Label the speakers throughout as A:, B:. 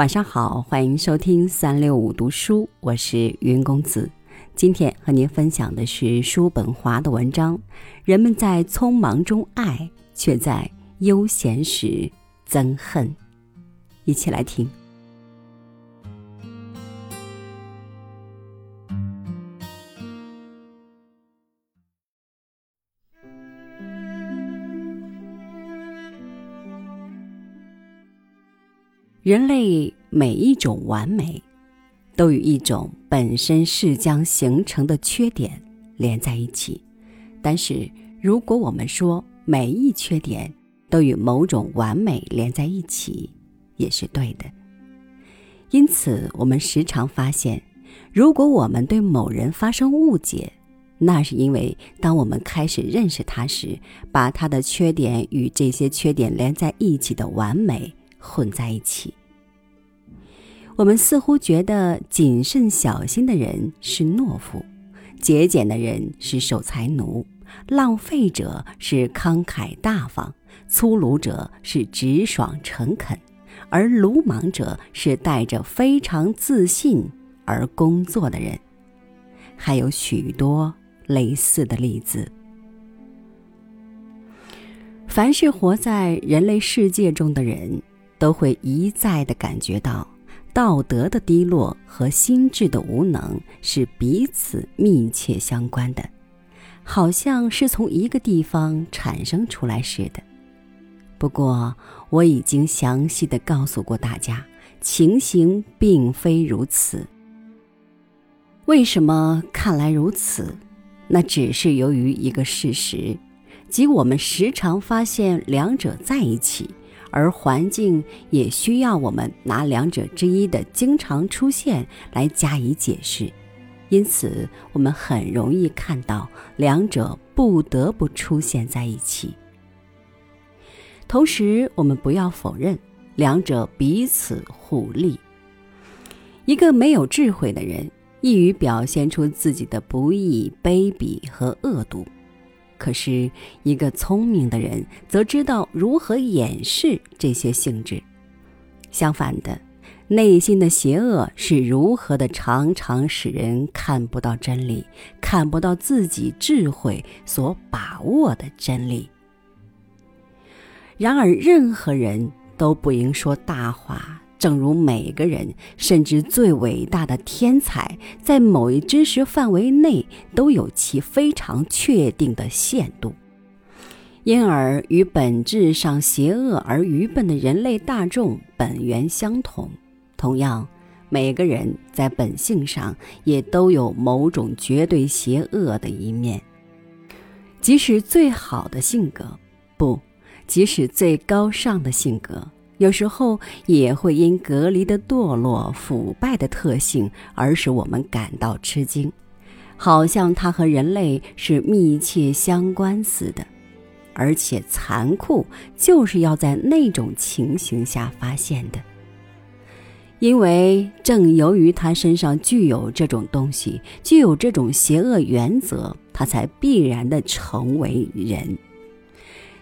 A: 晚上好，欢迎收听三六五读书，我是云公子。今天和您分享的是叔本华的文章：人们在匆忙中爱，却在悠闲时憎恨。一起来听。人类每一种完美，都与一种本身是将形成的缺点连在一起。但是，如果我们说每一缺点都与某种完美连在一起，也是对的。因此，我们时常发现，如果我们对某人发生误解，那是因为当我们开始认识他时，把他的缺点与这些缺点连在一起的完美。混在一起，我们似乎觉得谨慎小心的人是懦夫，节俭的人是守财奴，浪费者是慷慨大方，粗鲁者是直爽诚恳，而鲁莽者是带着非常自信而工作的人。还有许多类似的例子。凡是活在人类世界中的人。都会一再的感觉到，道德的低落和心智的无能是彼此密切相关的，好像是从一个地方产生出来似的。不过，我已经详细的告诉过大家，情形并非如此。为什么看来如此？那只是由于一个事实，即我们时常发现两者在一起。而环境也需要我们拿两者之一的经常出现来加以解释，因此我们很容易看到两者不得不出现在一起。同时，我们不要否认两者彼此互利。一个没有智慧的人，易于表现出自己的不义、卑鄙和恶毒。可是，一个聪明的人则知道如何掩饰这些性质。相反的，内心的邪恶是如何的常常使人看不到真理，看不到自己智慧所把握的真理。然而，任何人都不应说大话。正如每个人，甚至最伟大的天才，在某一知识范围内都有其非常确定的限度，因而与本质上邪恶而愚笨的人类大众本源相同。同样，每个人在本性上也都有某种绝对邪恶的一面。即使最好的性格，不，即使最高尚的性格。有时候也会因隔离的堕落、腐败的特性而使我们感到吃惊，好像它和人类是密切相关似的。而且残酷就是要在那种情形下发现的，因为正由于他身上具有这种东西，具有这种邪恶原则，他才必然的成为人。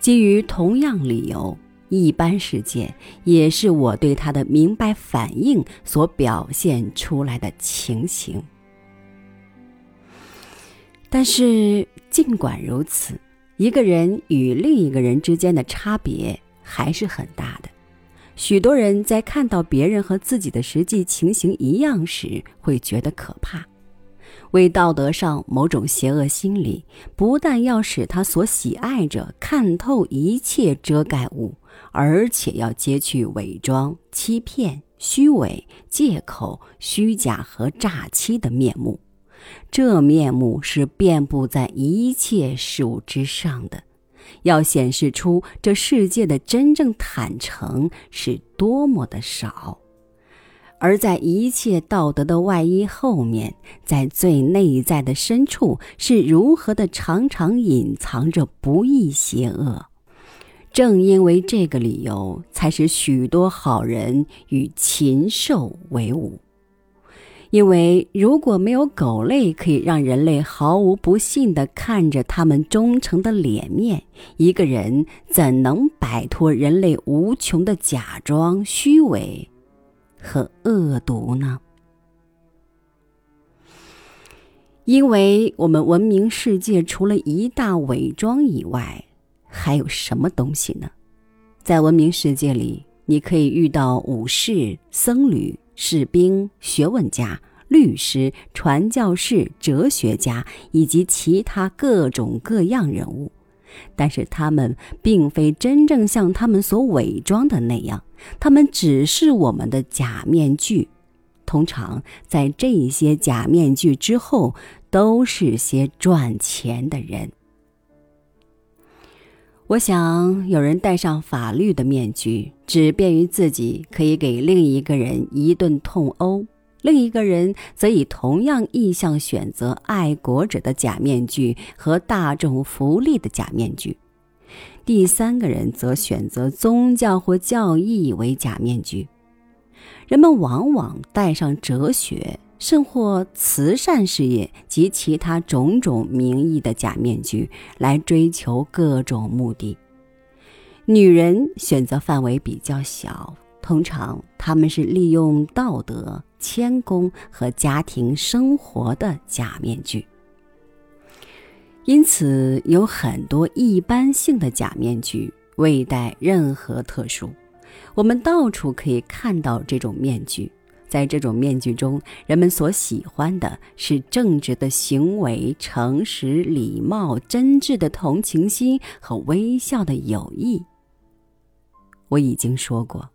A: 基于同样理由。一般事件也是我对他的明白反应所表现出来的情形。但是，尽管如此，一个人与另一个人之间的差别还是很大的。许多人在看到别人和自己的实际情形一样时，会觉得可怕。为道德上某种邪恶心理，不但要使他所喜爱者看透一切遮盖物，而且要揭去伪装、欺骗、虚伪、借口、虚假和诈欺的面目。这面目是遍布在一切事物之上的，要显示出这世界的真正坦诚是多么的少。而在一切道德的外衣后面，在最内在的深处，是如何的常常隐藏着不义邪恶。正因为这个理由，才使许多好人与禽兽为伍。因为如果没有狗类可以让人类毫无不信地看着他们忠诚的脸面，一个人怎能摆脱人类无穷的假装虚伪？和恶毒呢？因为我们文明世界除了一大伪装以外，还有什么东西呢？在文明世界里，你可以遇到武士、僧侣、士兵、学问家、律师、传教士、哲学家以及其他各种各样人物，但是他们并非真正像他们所伪装的那样，他们只是我们的假面具。通常在这些假面具之后，都是些赚钱的人。我想，有人戴上法律的面具，只便于自己可以给另一个人一顿痛殴；另一个人则以同样意向选择爱国者的假面具和大众福利的假面具；第三个人则选择宗教或教义为假面具。人们往往戴上哲学，甚或慈善事业及其他种种名义的假面具，来追求各种目的。女人选择范围比较小，通常他们是利用道德、谦恭和家庭生活的假面具。因此，有很多一般性的假面具，未带任何特殊。我们到处可以看到这种面具，在这种面具中，人们所喜欢的是正直的行为、诚实、礼貌、真挚的同情心和微笑的友谊。我已经说过，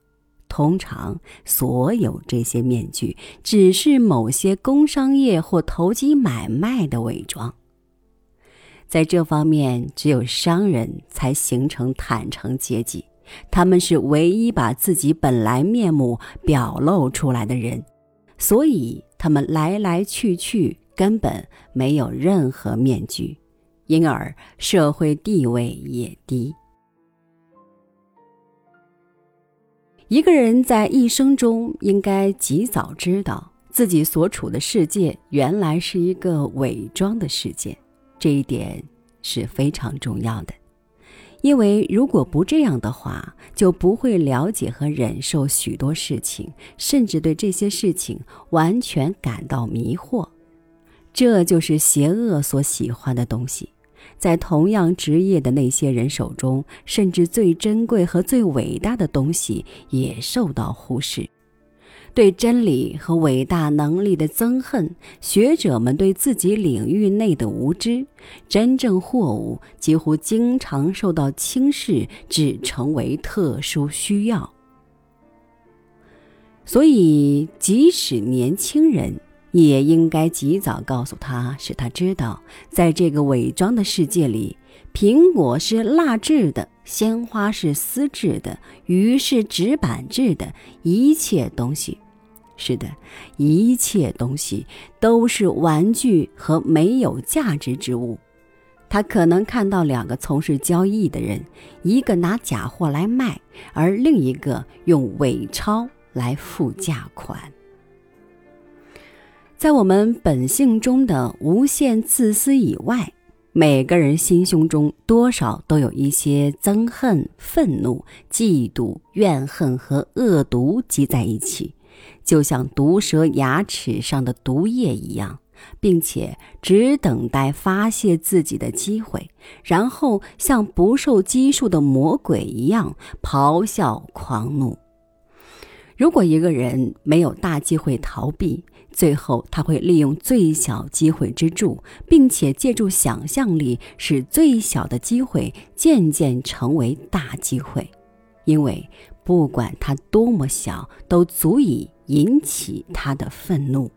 A: 通常所有这些面具只是某些工商业或投机买卖的伪装。在这方面，只有商人才形成坦诚阶级。他们是唯一把自己本来面目表露出来的人，所以他们来来去去根本没有任何面具，因而社会地位也低。一个人在一生中应该及早知道自己所处的世界原来是一个伪装的世界，这一点是非常重要的。因为如果不这样的话，就不会了解和忍受许多事情，甚至对这些事情完全感到迷惑。这就是邪恶所喜欢的东西。在同样职业的那些人手中，甚至最珍贵和最伟大的东西也受到忽视。对真理和伟大能力的憎恨，学者们对自己领域内的无知，真正货物几乎经常受到轻视，只成为特殊需要。所以，即使年轻人，你也应该及早告诉他，使他知道，在这个伪装的世界里，苹果是蜡制的，鲜花是丝制的，鱼是纸板制的，一切东西。是的，一切东西都是玩具和没有价值之物。他可能看到两个从事交易的人，一个拿假货来卖，而另一个用伪钞来付价款。在我们本性中的无限自私以外，每个人心胸中多少都有一些憎恨、愤怒、嫉妒、怨恨和恶毒积在一起。就像毒蛇牙齿上的毒液一样，并且只等待发泄自己的机会，然后像不受拘束的魔鬼一样咆哮狂怒。如果一个人没有大机会逃避，最后他会利用最小机会之助，并且借助想象力，使最小的机会渐渐成为大机会，因为不管它多么小，都足以。引起他的愤怒，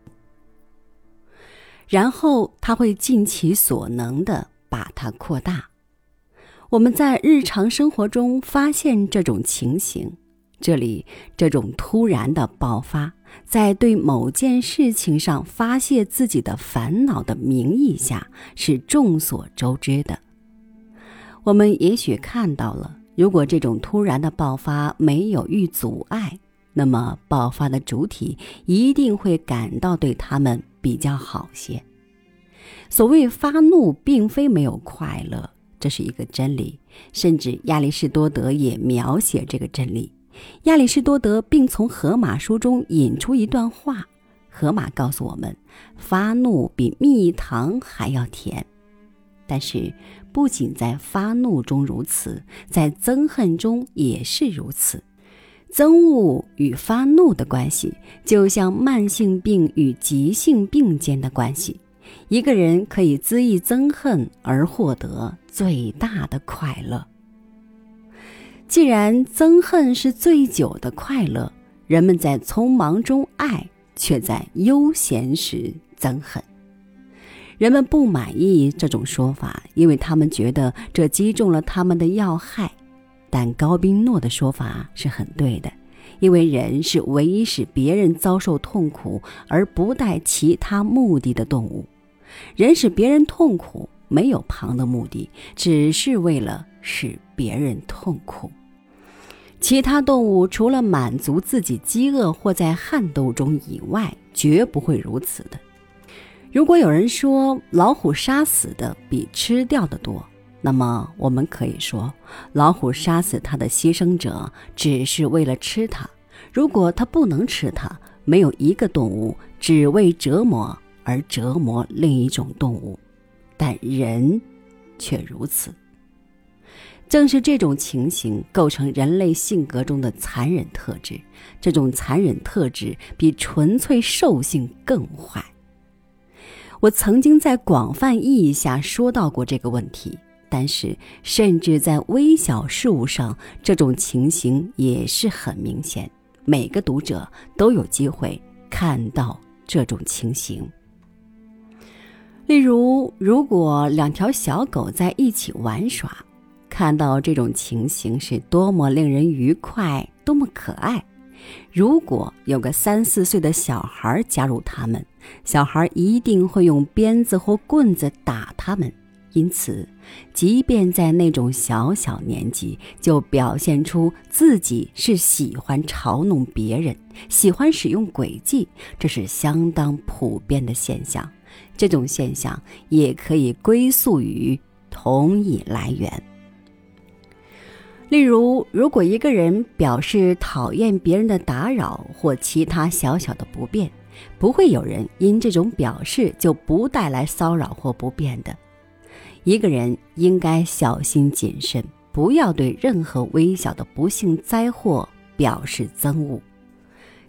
A: 然后他会尽其所能的把它扩大。我们在日常生活中发现这种情形，这里这种突然的爆发，在对某件事情上发泄自己的烦恼的名义下，是众所周知的。我们也许看到了，如果这种突然的爆发没有遇阻碍。那么，爆发的主体一定会感到对他们比较好些。所谓发怒，并非没有快乐，这是一个真理。甚至亚里士多德也描写这个真理。亚里士多德并从《荷马书》中引出一段话：荷马告诉我们，发怒比蜜糖还要甜。但是，不仅在发怒中如此，在憎恨中也是如此。憎恶与发怒的关系，就像慢性病与急性病间的关系。一个人可以恣意憎恨而获得最大的快乐。既然憎恨是最久的快乐，人们在匆忙中爱，却在悠闲时憎恨。人们不满意这种说法，因为他们觉得这击中了他们的要害。但高宾诺的说法是很对的，因为人是唯一使别人遭受痛苦而不带其他目的的动物。人使别人痛苦没有旁的目的，只是为了使别人痛苦。其他动物除了满足自己饥饿或在悍斗中以外，绝不会如此的。如果有人说老虎杀死的比吃掉的多，那么我们可以说，老虎杀死它的牺牲者只是为了吃它。如果它不能吃它，没有一个动物只为折磨。而折磨另一种动物，但人却如此。正是这种情形构成人类性格中的残忍特质。这种残忍特质比纯粹兽性更坏。我曾经在广泛意义下说到过这个问题，但是甚至在微小事物上，这种情形也是很明显。每个读者都有机会看到这种情形。例如，如果两条小狗在一起玩耍，看到这种情形是多么令人愉快，多么可爱。如果有个三四岁的小孩加入他们，小孩一定会用鞭子或棍子打他们。因此，即便在那种小小年纪就表现出自己是喜欢嘲弄别人、喜欢使用诡计，这是相当普遍的现象。这种现象也可以归宿于同一来源。例如，如果一个人表示讨厌别人的打扰或其他小小的不便，不会有人因这种表示就不带来骚扰或不便的。一个人应该小心谨慎，不要对任何微小的不幸灾祸表示憎恶。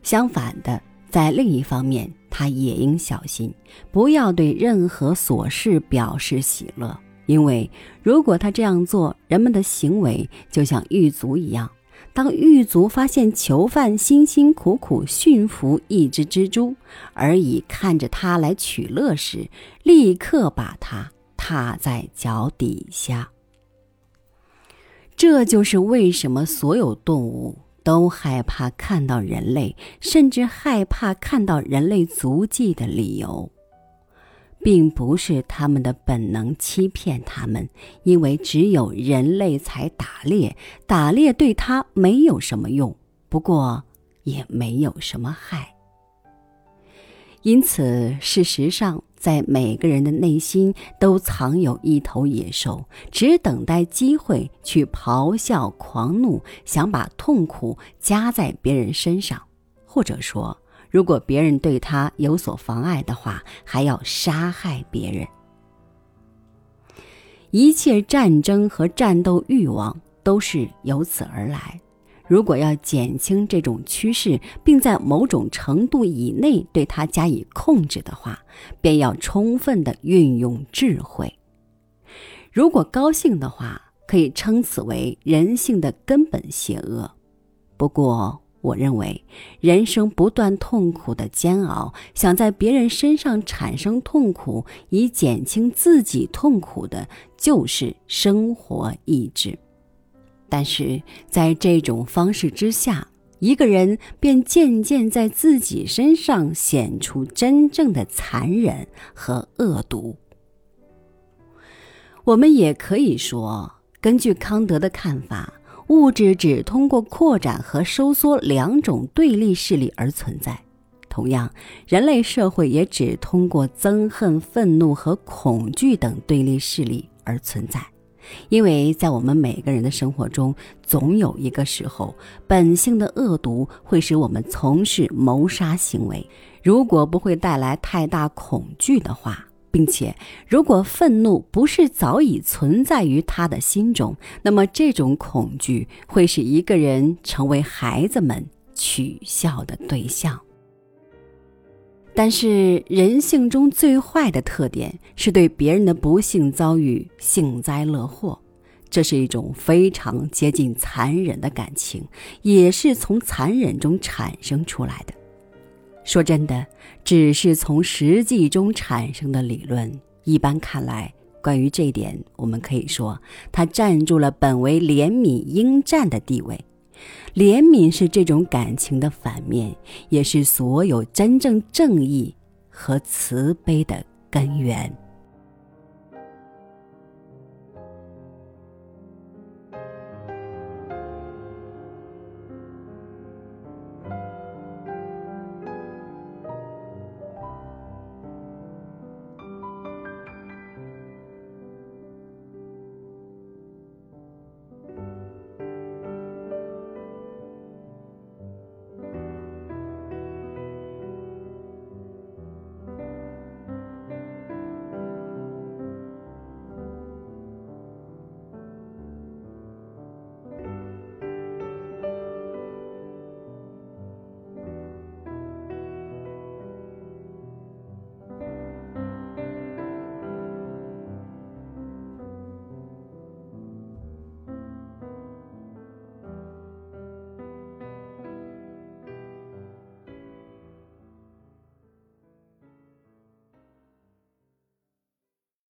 A: 相反的。在另一方面，他也应小心，不要对任何琐事表示喜乐，因为如果他这样做，人们的行为就像狱卒一样。当狱卒发现囚犯辛辛苦苦驯服一只蜘蛛，而以看着它来取乐时，立刻把它踏在脚底下。这就是为什么所有动物。都害怕看到人类，甚至害怕看到人类足迹的理由，并不是他们的本能欺骗他们，因为只有人类才打猎，打猎对他没有什么用，不过也没有什么害。因此，事实上。在每个人的内心都藏有一头野兽，只等待机会去咆哮、狂怒，想把痛苦加在别人身上，或者说，如果别人对他有所妨碍的话，还要杀害别人。一切战争和战斗欲望都是由此而来。如果要减轻这种趋势，并在某种程度以内对它加以控制的话，便要充分的运用智慧。如果高兴的话，可以称此为人性的根本邪恶。不过，我认为，人生不断痛苦的煎熬，想在别人身上产生痛苦以减轻自己痛苦的，就是生活意志。但是在这种方式之下，一个人便渐渐在自己身上显出真正的残忍和恶毒。我们也可以说，根据康德的看法，物质只通过扩展和收缩两种对立势力而存在。同样，人类社会也只通过憎恨、愤怒和恐惧等对立势力而存在。因为在我们每个人的生活中，总有一个时候，本性的恶毒会使我们从事谋杀行为。如果不会带来太大恐惧的话，并且如果愤怒不是早已存在于他的心中，那么这种恐惧会使一个人成为孩子们取笑的对象。但是人性中最坏的特点是对别人的不幸遭遇幸灾乐祸，这是一种非常接近残忍的感情，也是从残忍中产生出来的。说真的，只是从实际中产生的理论，一般看来，关于这点，我们可以说，它占住了本为怜悯应占的地位。怜悯是这种感情的反面，也是所有真正正义和慈悲的根源。